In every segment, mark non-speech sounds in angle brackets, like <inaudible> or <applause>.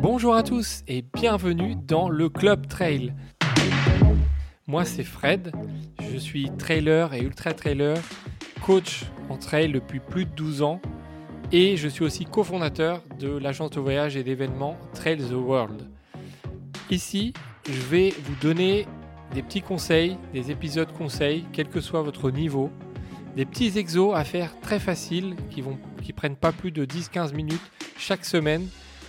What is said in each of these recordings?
Bonjour à tous et bienvenue dans le Club Trail. Moi c'est Fred, je suis trailer et ultra trailer, coach en trail depuis plus de 12 ans et je suis aussi cofondateur de l'agence de voyage et d'événements Trail the World. Ici, je vais vous donner des petits conseils, des épisodes conseils, quel que soit votre niveau, des petits exos à faire très faciles qui vont qui prennent pas plus de 10-15 minutes chaque semaine.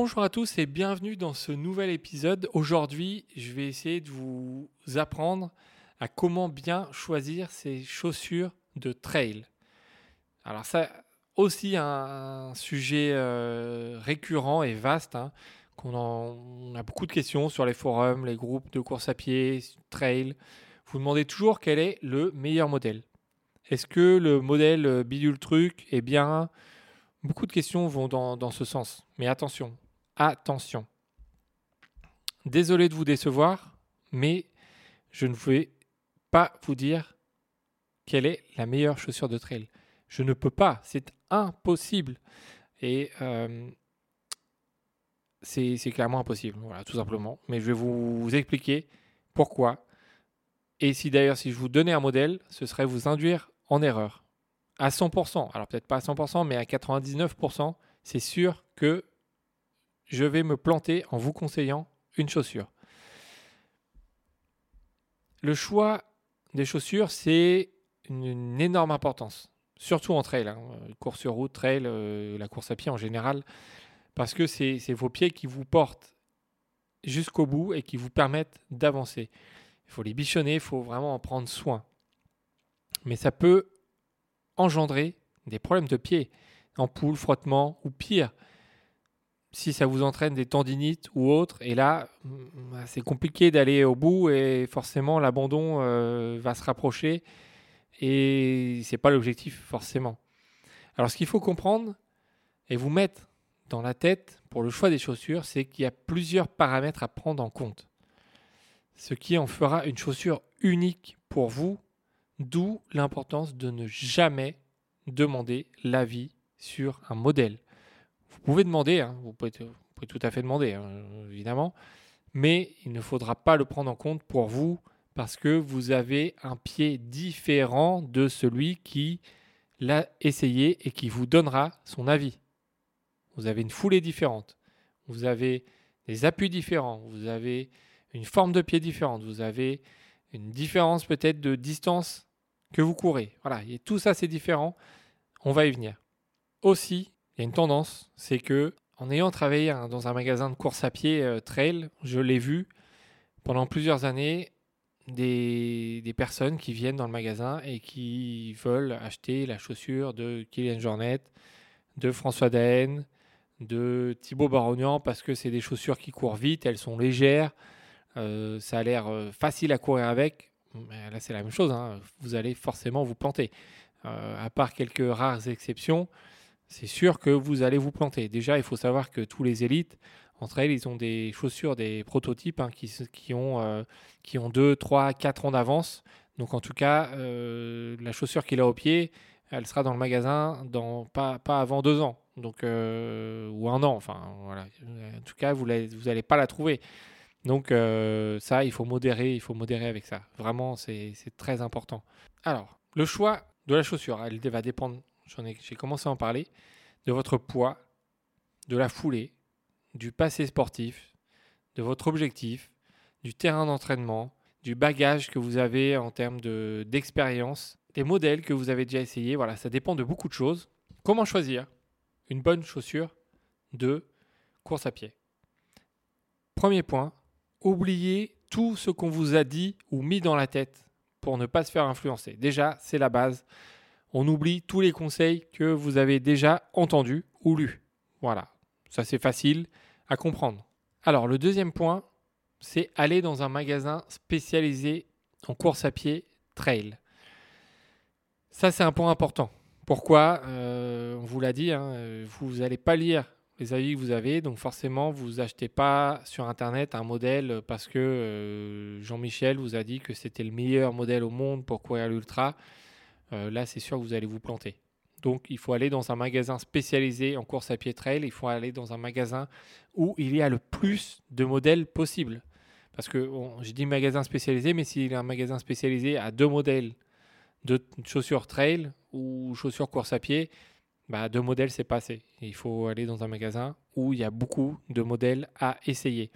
Bonjour à tous et bienvenue dans ce nouvel épisode. Aujourd'hui, je vais essayer de vous apprendre à comment bien choisir ses chaussures de trail. Alors ça aussi un sujet euh, récurrent et vaste. Hein, qu'on on a beaucoup de questions sur les forums, les groupes de course à pied, trail. Vous demandez toujours quel est le meilleur modèle. Est-ce que le modèle bidule truc est bien? Beaucoup de questions vont dans ce sens. Mais attention, attention. Désolé de vous décevoir, mais je ne vais pas vous dire quelle est la meilleure chaussure de trail. Je ne peux pas, c'est impossible. Et euh, c'est clairement impossible, voilà, tout simplement. Mais je vais vous expliquer pourquoi. Et si d'ailleurs, si je vous donnais un modèle, ce serait vous induire en erreur à 100%, alors peut-être pas à 100%, mais à 99%, c'est sûr que je vais me planter en vous conseillant une chaussure. Le choix des chaussures, c'est une, énorme importance, surtout en trail, hein, course sur route, trail, euh, la course à pied en général, parce que c'est vos pieds qui vous portent jusqu'au bout et qui vous permettent d'avancer. Il faut les bichonner, il faut vraiment en prendre soin. Mais ça peut engendrer des problèmes de pied, ampoule, frottement ou pire, si ça vous entraîne des tendinites ou autres. Et là, bah, c'est compliqué d'aller au bout et forcément l'abandon euh, va se rapprocher et c'est pas l'objectif forcément. Alors ce qu'il faut comprendre et vous mettre dans la tête pour le choix des chaussures, c'est qu'il y a plusieurs paramètres à prendre en compte. Ce qui en fera une chaussure unique pour vous D'où l'importance de ne jamais demander l'avis sur un modèle. Vous pouvez demander, hein, vous, pouvez, tout à fait demander, hein, évidemment, mais il ne faudra pas le prendre en compte pour vous parce que vous avez un pied différent de celui qui l'a essayé et qui vous donnera son avis. Vous avez une foulée différente, vous avez des appuis différents, vous avez une forme de pied différente, vous avez une différence peut-être de distance que vous courez. Voilà, et tout ça c'est différent. On va y venir. Aussi, il y a une tendance, c'est que en ayant travaillé dans un magasin de course à pied euh, trail, je l'ai vu pendant plusieurs années des, personnes qui viennent dans le magasin et qui veulent acheter la chaussure de Kylian Jornet, de François Daen, de Thibaut Barognan parce que c'est des chaussures qui courent vite, elles sont légères, euh, ça a l'air euh, facile à courir avec là c'est la même chose, hein. vous allez forcément vous planter. À part quelques rares exceptions, c'est sûr que vous allez vous planter. Déjà, il faut savoir que tous les élites, entre elles, ils ont des chaussures, des prototypes hein, qui, ont, euh, qui ont 2, 3, 4 ans d'avance. Donc en tout cas, euh, la chaussure qu'il a au pied, elle sera dans le magasin pas, avant 2 ans. Donc, ou un an, enfin voilà. En tout cas, vous n'allez pas la trouver. Donc euh, ça, il faut modérer, il faut modérer avec ça. Vraiment, c'est très important. Alors, le choix de la chaussure, elle va dépendre, j'ai commencé à en parler, de votre poids, de la foulée, du passé sportif, de votre objectif, du terrain d'entraînement, du bagage que vous avez en termes d'expérience, des modèles que vous avez déjà essayés. Voilà, ça dépend de beaucoup de choses. Comment choisir une bonne chaussure de course à pied? Premier point, oubliez tout ce qu'on vous a dit ou mis dans la tête pour ne pas se faire influencer. Déjà, c'est la base. On oublie tous les conseils que vous avez déjà entendus ou lus. Voilà, ça c'est facile à comprendre. Alors le deuxième point, c'est aller dans un magasin spécialisé en course à pied trail. Ça c'est un point important. Pourquoi? Euh, On vous l'a dit, hein, vous n'allez pas lire les avis que vous avez, donc forcément vous achetez pas sur internet un modèle parce que euh, Jean-Michel vous a dit que c'était le meilleur modèle au monde pour courir l'ultra. Euh, là c'est sûr que vous allez vous planter. Donc il faut aller dans un magasin spécialisé en course à pied trail, il faut aller dans un magasin où il y a le plus de modèles possible. Parce que j'ai dit magasin spécialisé, mais s'il y a un magasin spécialisé à deux modèles de chaussures trail ou chaussures course à pied, bah, deux modèles, c'est pas assez. Il faut aller dans un magasin où il y a beaucoup de modèles à essayer.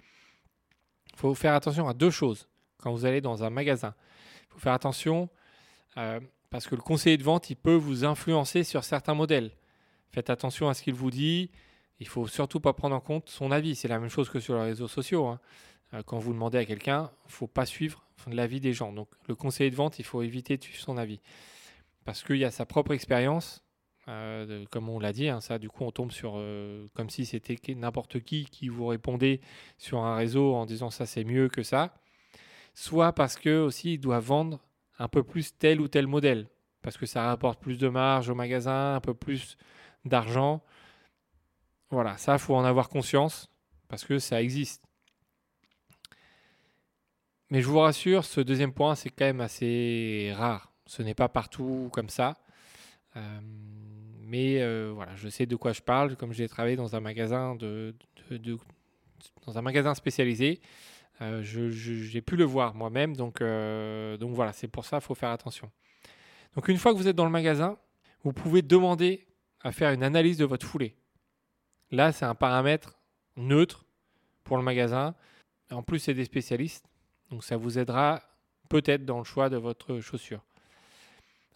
Il faut faire attention à deux choses quand vous allez dans un magasin. Il faut faire attention euh, parce que le conseiller de vente, il peut vous influencer sur certains modèles. Faites attention à ce qu'il vous dit. Il faut surtout pas prendre en compte son avis. C'est la même chose que sur les réseaux sociaux. Hein. Euh, quand vous demandez à quelqu'un, il ne faut pas suivre l'avis des gens. Donc le conseiller de vente, il faut éviter de suivre son avis. Parce qu'il y a sa propre expérience, euh, comme on l'a dit, hein, ça du coup on tombe sur euh, comme si c'était n'importe qui qui vous répondait sur un réseau en disant ça c'est mieux que ça, soit parce que aussi doit vendre un peu plus tel ou tel modèle, parce que ça rapporte plus de marge au magasin, un peu plus d'argent. Voilà, ça, faut en avoir conscience, parce que ça existe. Mais je vous rassure, ce deuxième point, c'est quand même assez rare. Ce n'est pas partout comme ça. Euh, mais euh, voilà, je sais de quoi je parle, comme j'ai travaillé dans un magasin dans un magasin spécialisé. Euh, pu le voir moi-même, donc, euh, donc voilà, c'est pour ça qu'il faut faire attention. Donc une fois que vous êtes dans le magasin, vous pouvez demander à faire une analyse de votre foulée. Là, c'est un paramètre neutre pour le magasin. En plus, c'est des spécialistes, donc ça vous aidera peut-être dans le choix de votre chaussure.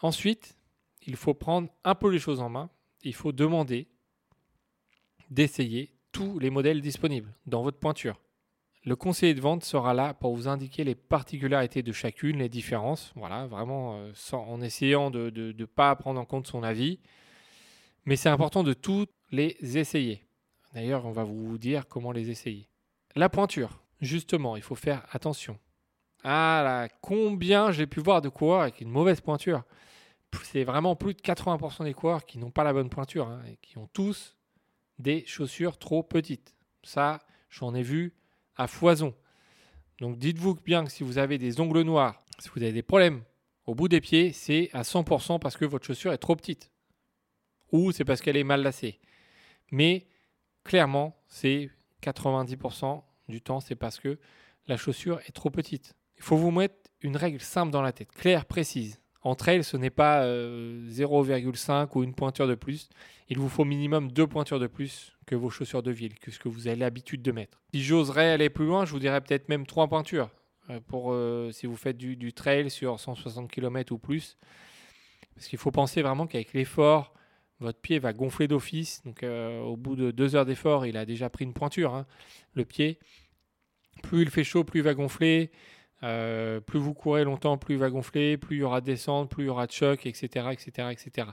Ensuite, il faut prendre un peu les choses en main. Il faut demander d'essayer tous les modèles disponibles dans votre pointure. Le conseiller de vente sera là pour vous indiquer les particularités de chacune, les différences, voilà, vraiment euh, en essayant de ne pas prendre en compte son avis. Mais c'est important de toutes les essayer. D'ailleurs, on va vous dire comment les essayer. La pointure, justement, il faut faire attention. Ah là, combien j'ai pu voir de coureurs avec une mauvaise pointure C'est vraiment plus de 80% des coureurs qui n'ont pas la bonne pointure hein, et qui ont tous des chaussures trop petites. Ça, j'en ai vu à foison. Donc dites-vous bien que si vous avez des ongles noirs, si vous avez des problèmes au bout des pieds, c'est à 100% parce que votre chaussure est trop petite. Ou c'est parce qu'elle est mal lacée. Mais clairement, c'est 90% du temps, c'est parce que la chaussure est trop petite. Il faut vous mettre une règle simple dans la tête, claire, précise. Entre elles, ce n'est pas 0,5 euh, ou une pointure de plus. Il vous faut minimum deux pointures de plus que vos chaussures de ville, que ce que vous avez l'habitude de mettre. Si j'oserais aller plus loin, je vous dirais peut-être même trois pointures euh, pour euh, si vous faites du, trail sur 160 km ou plus. Parce qu'il faut penser vraiment qu'avec l'effort, votre pied va gonfler d'office. Donc au bout de deux heures d'effort, il a déjà pris une pointure, hein, le pied. Plus il fait chaud, plus il va gonfler. Euh, plus vous courez longtemps, plus il va gonfler, plus il y aura de descente, plus il y aura de choc, etc. etc., etc.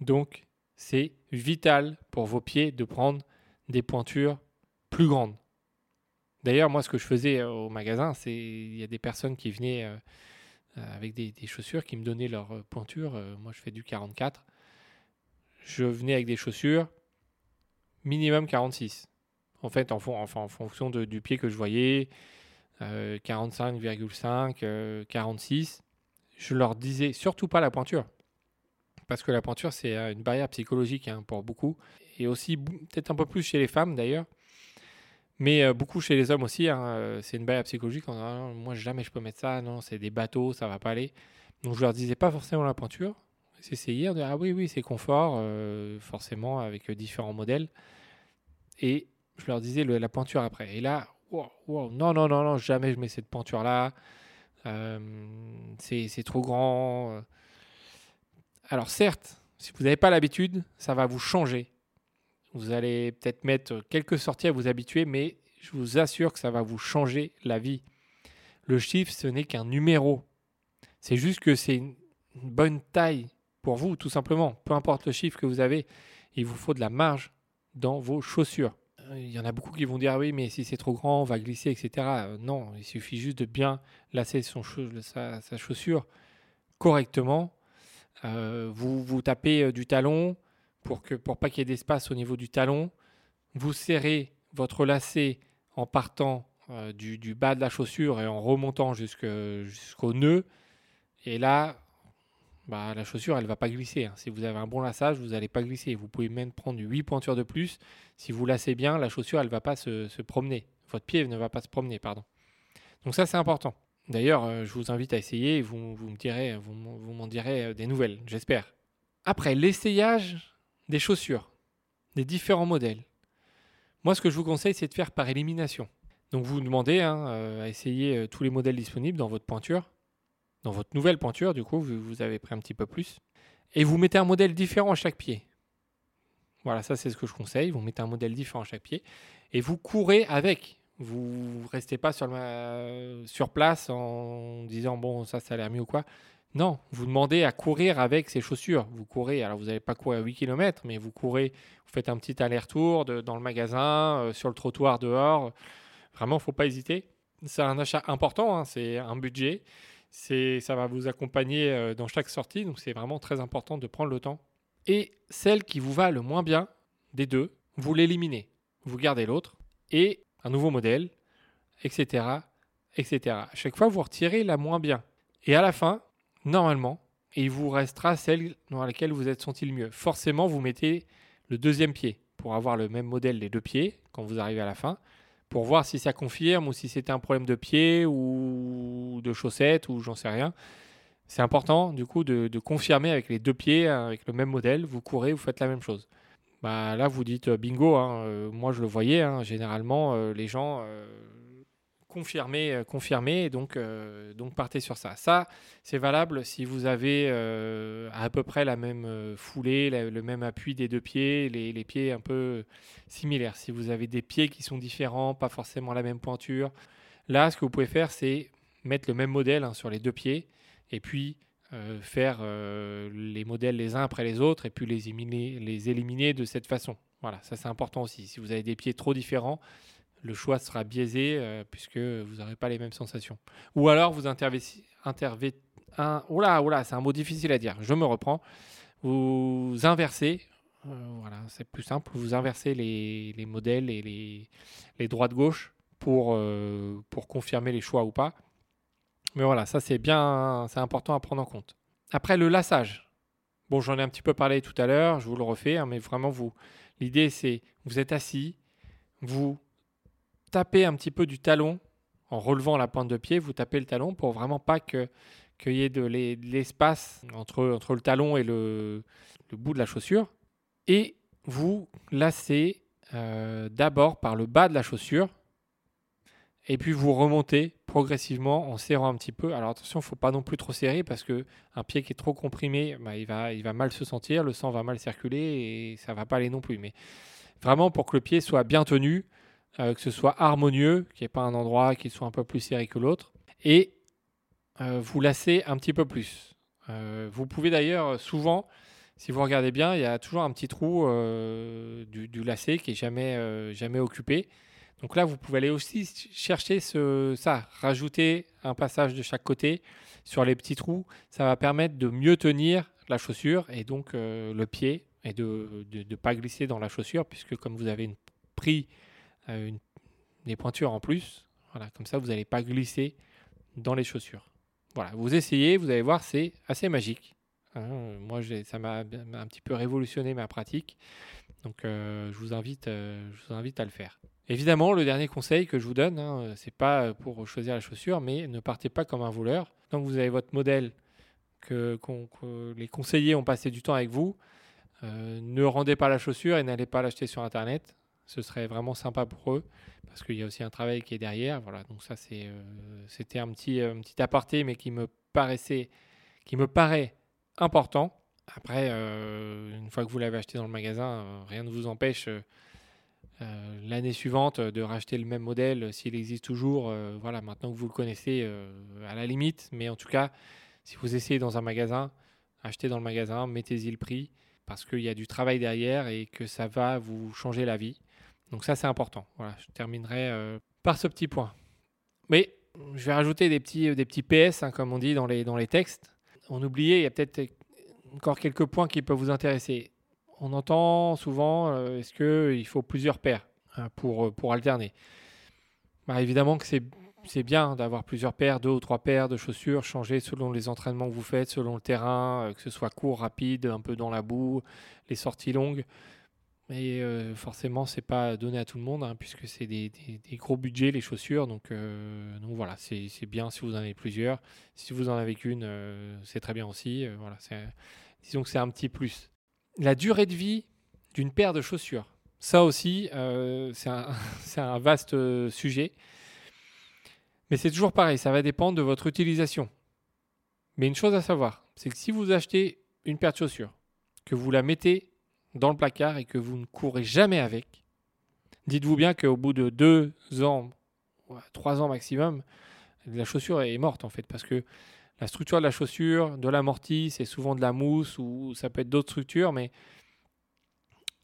Donc, c'est vital pour vos pieds de prendre des pointures plus grandes. D'ailleurs, moi, ce que je faisais euh, au magasin, c'est il y a des personnes qui venaient euh, avec des, chaussures qui me donnaient leur pointure. moi, je fais du 44. Je venais avec des chaussures minimum 46. En fait, en, en fonction du pied que je voyais, 45,5, 46. Euh, je leur disais surtout pas la pointure. Parce que la pointure, c'est euh, une barrière psychologique hein, pour beaucoup. Et aussi, peut-être un peu plus chez les femmes d'ailleurs. Mais euh, beaucoup chez les hommes aussi. Hein, c'est une barrière psychologique. moi, jamais je peux mettre ça. Non, c'est des bateaux, ça va pas aller. Donc, je leur disais pas forcément la pointure. J'essayais de dire, ah oui, oui, c'est confort, forcément, avec différents modèles. Et je leur disais la pointure après. Et là, non, non, non, non, jamais je mets cette pointure-là. Euh, c'est trop grand. Alors certes, si vous n'avez pas l'habitude, ça va vous changer. Vous allez peut-être mettre quelques sorties à vous habituer, mais je vous assure que ça va vous changer la vie. Le chiffre, ce n'est qu'un numéro. C'est juste que c'est une bonne taille pour vous, tout simplement. Peu importe le chiffre que vous avez, il vous faut de la marge dans vos chaussures. Il y en a beaucoup qui vont dire ah oui, mais si c'est trop grand, on va glisser, etc. Euh, non, il suffit juste de bien lasser son sa chaussure correctement. Euh, vous, vous tapez euh, du talon pour, que, pour pas qu'il y ait d'espace au niveau du talon. Vous serrez votre lacet en partant euh, du, bas de la chaussure et en remontant jusqu'au nœud. Et là, bah, la chaussure, elle va pas glisser. hein. Si vous avez un bon lassage, vous n'allez pas glisser. Vous pouvez même prendre 8 pointures de plus. Si vous lacez bien, la chaussure, elle va pas se, se promener. Votre pied ne va pas se promener, pardon. Donc ça, c'est important. D'ailleurs, euh, je vous invite à essayer. Vous, vous vous, m'en- vous direz euh, des nouvelles, j'espère. Après, l'essayage des chaussures, des différents modèles. Moi, ce que je vous conseille, c'est de faire par élimination. Donc, vous demandez hein, euh, à essayer tous les modèles disponibles dans votre pointure, dans votre nouvelle pointure, du coup, que vous avez pris un petit peu plus. Et vous mettez un modèle différent à chaque pied. Voilà, ça, c'est ce que je conseille. Vous mettez un modèle différent à chaque pied et vous courez avec. Vous restez pas sur, le- sur place en disant bon, ça, ça a l'air mieux ou quoi. Non, vous demandez à courir avec ces chaussures. Vous courez, alors vous n'allez pas courir à 8 km, mais vous courez, vous faites un petit aller-retour dans le magasin, euh, sur le trottoir dehors. Vraiment, faut pas hésiter. C'est un achat important, hein, c'est un budget. C'est, ça va vous accompagner euh, dans chaque sortie, donc c'est vraiment très important de prendre le temps. Et celle qui vous va le moins bien des deux, vous l'éliminez. Vous gardez l'autre et un nouveau modèle, etc., etc. À chaque fois, vous retirez la moins bien. Et à la fin, normalement, il vous restera celle dans laquelle vous êtes senti le mieux. Forcément, vous mettez le deuxième pied pour avoir le même modèle des deux pieds quand vous arrivez à la fin, pour voir si ça confirme ou si c'était un problème de pied ou de chaussettes ou j'en sais rien. C'est important du coup de, de confirmer avec les deux pieds, avec le même modèle, vous courez, vous faites la même chose. Bah, là, vous dites euh, bingo, hein, euh, moi je le voyais, hein, généralement euh, les gens euh, confirmaient, et donc, donc partez sur ça. Ça, c'est valable si vous avez à peu près la même foulée, le même appui des deux pieds, les, les pieds un peu similaires. Si vous avez des pieds qui sont différents, pas forcément la même pointure, là, ce que vous pouvez faire, c'est mettre le même modèle hein, sur les deux pieds et puis euh, faire euh, les modèles les uns après les autres et puis les éliminer, les éliminer de cette façon. Voilà, ça c'est important aussi. Si vous avez des pieds trop différents, le choix sera biaisé euh, puisque vous n'aurez pas les mêmes sensations. Ou alors vous intervez- intervez- un, oula, oula, c'est un mot difficile à dire. Je me reprends. Vous inversez, voilà, c'est plus simple. Vous inversez les, les modèles et les, les droites-gauche pour, euh, pour confirmer les choix ou pas. Mais voilà, ça c'est bien, c'est important à prendre en compte. Après le lassage. Bon, j'en ai un petit peu parlé tout à l'heure, je vous le refais, hein, mais vraiment vous, l'idée c'est, vous êtes assis, vous tapez un petit peu du talon en relevant la pointe de pied, vous tapez le talon pour vraiment pas que qu'il y ait de l'es- de l'espace entre, entre le talon et le, bout de la chaussure. Et vous lacez euh, d'abord par le bas de la chaussure et puis vous remontez progressivement en serrant un petit peu. Alors attention, il ne faut pas non plus trop serrer parce que un pied qui est trop comprimé, bah, il, va, mal se sentir, le sang va mal circuler et ça va pas aller non plus. Mais vraiment pour que le pied soit bien tenu, euh, que ce soit harmonieux, qu'il n'y ait pas un endroit qui soit un peu plus serré que l'autre, et euh, vous lacez un petit peu plus. Euh, vous pouvez d'ailleurs souvent, si vous regardez bien, il y a toujours un petit trou du, lacet qui est jamais, jamais occupé. Donc là, vous pouvez aller aussi chercher ça, rajouter un passage de chaque côté sur les petits trous. Ça va permettre de mieux tenir la chaussure et donc euh, le pied et de ne pas glisser dans la chaussure puisque comme vous avez une, pris euh, des pointures en plus, voilà, comme ça vous n'allez pas glisser dans les chaussures. Voilà, vous essayez, vous allez voir, c'est assez magique. Hein, moi, ça m'a un petit peu révolutionné ma pratique. Donc, euh, je, vous invite, euh, je vous invite à le faire. Évidemment, le dernier conseil que je vous donne, hein, c'est pas pour choisir la chaussure, mais ne partez pas comme un voleur. Tant que vous avez votre modèle, que, les conseillers ont passé du temps avec vous, euh, ne rendez pas la chaussure et n'allez pas l'acheter sur Internet. Ce serait vraiment sympa pour eux, parce qu'il y a aussi un travail qui est derrière. Voilà, donc ça, euh, c'était un petit, un petit aparté, mais qui me paraissait, qui me paraît important. Après, euh, une fois que vous l'avez acheté dans le magasin, euh, rien ne vous empêche euh, l'année suivante de racheter le même modèle s'il existe toujours. voilà, maintenant que vous le connaissez, à la limite. Mais en tout cas, si vous essayez dans un magasin, achetez dans le magasin, mettez-y le prix. parce qu'il y a du travail derrière et que ça va vous changer la vie. Donc ça, c'est important. Voilà, je terminerai par ce petit point. Mais je vais rajouter des petits, des petits PS, hein, comme on dit dans les, dans les textes. On oubliait, il y a peut-être encore quelques points qui peuvent vous intéresser. On entend souvent, euh, est-ce qu'il faut plusieurs paires hein, pour, pour alterner? Bah, Évidemment que c'est bien d'avoir plusieurs paires, deux ou trois paires de chaussures, changer selon les entraînements que vous faites, selon le terrain, euh, que ce soit court, rapide, un peu dans la boue, les sorties longues. Mais euh, forcément, c'est pas donné à tout le monde, hein, puisque c'est des, gros budgets, les chaussures. Donc, euh, donc voilà, c'est bien si vous en avez plusieurs. Si vous en avez qu'une, c'est très bien aussi. voilà, disons que c'est un petit plus. La durée de vie d'une paire de chaussures. Ça aussi, c'est un, <laughs> un, vaste sujet. Mais c'est toujours pareil, ça va dépendre de votre utilisation. Mais une chose à savoir, c'est que si vous achetez une paire de chaussures, que vous la mettez dans le placard et que vous ne courez jamais avec, dites-vous bien qu'au bout de deux ans, trois ans maximum, la chaussure est morte en fait, parce que la structure de la chaussure, de l'amorti, c'est souvent de la mousse ou ça peut être d'autres structures, mais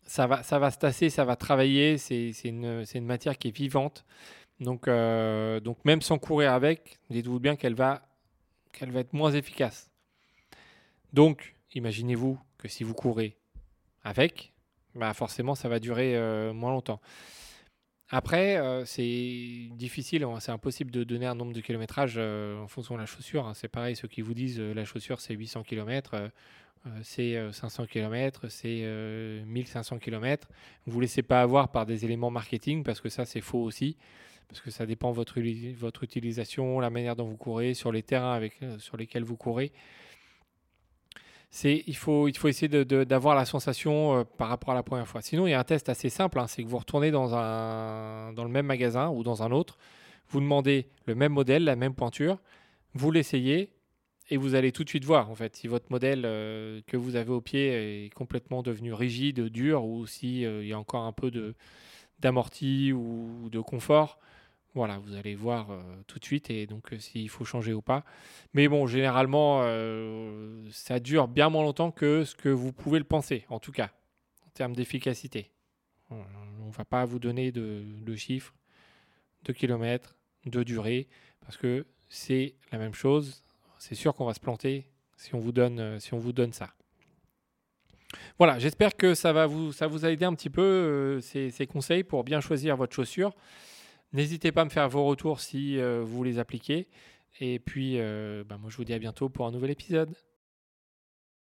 ça va, ça se tasser, ça va travailler, c'est une, matière qui est vivante. Donc, euh, même sans courir avec, dites-vous bien qu'elle va, qu'elle va être moins efficace. Donc, imaginez-vous que si vous courez avec, bah forcément, ça va durer euh, moins longtemps. Après, euh, c'est difficile, hein, c'est impossible de donner un nombre de kilométrage en fonction de la chaussure. Hein. C'est pareil, ceux qui vous disent la chaussure c'est 800 km, c'est 500 km, c'est 1500 km. Vous ne vous laissez pas avoir par des éléments marketing parce que ça c'est faux aussi parce que ça dépend de votre, votre utilisation, la manière dont vous courez, sur les terrains avec, euh, sur lesquels vous courez. C'est, il, faut, il faut essayer d'avoir la sensation euh, par rapport à la première fois. Sinon, il y a un test assez simple, hein, c'est que vous retournez dans, un, dans le même magasin ou dans un autre, vous demandez le même modèle, la même pointure, vous l'essayez et vous allez tout de suite voir en fait si votre modèle euh, que vous avez au pied est complètement devenu rigide, dur ou s'il il y a encore un peu de, d'amorti ou de confort. Voilà, vous allez voir euh, tout de suite et donc euh, s'il faut changer ou pas. Mais bon, généralement, euh, ça dure bien moins longtemps que ce que vous pouvez le penser, en tout cas, en termes d'efficacité. On ne va pas vous donner de, chiffres, de kilomètres, de durée, parce que c'est la même chose. C'est sûr qu'on va se planter si on vous donne, ça. Voilà, j'espère que ça, vous, a aidé un petit peu ces conseils pour bien choisir votre chaussure. N'hésitez pas à me faire vos retours si euh, vous les appliquez. Et puis, euh, bah, moi, je vous dis à bientôt pour un nouvel épisode.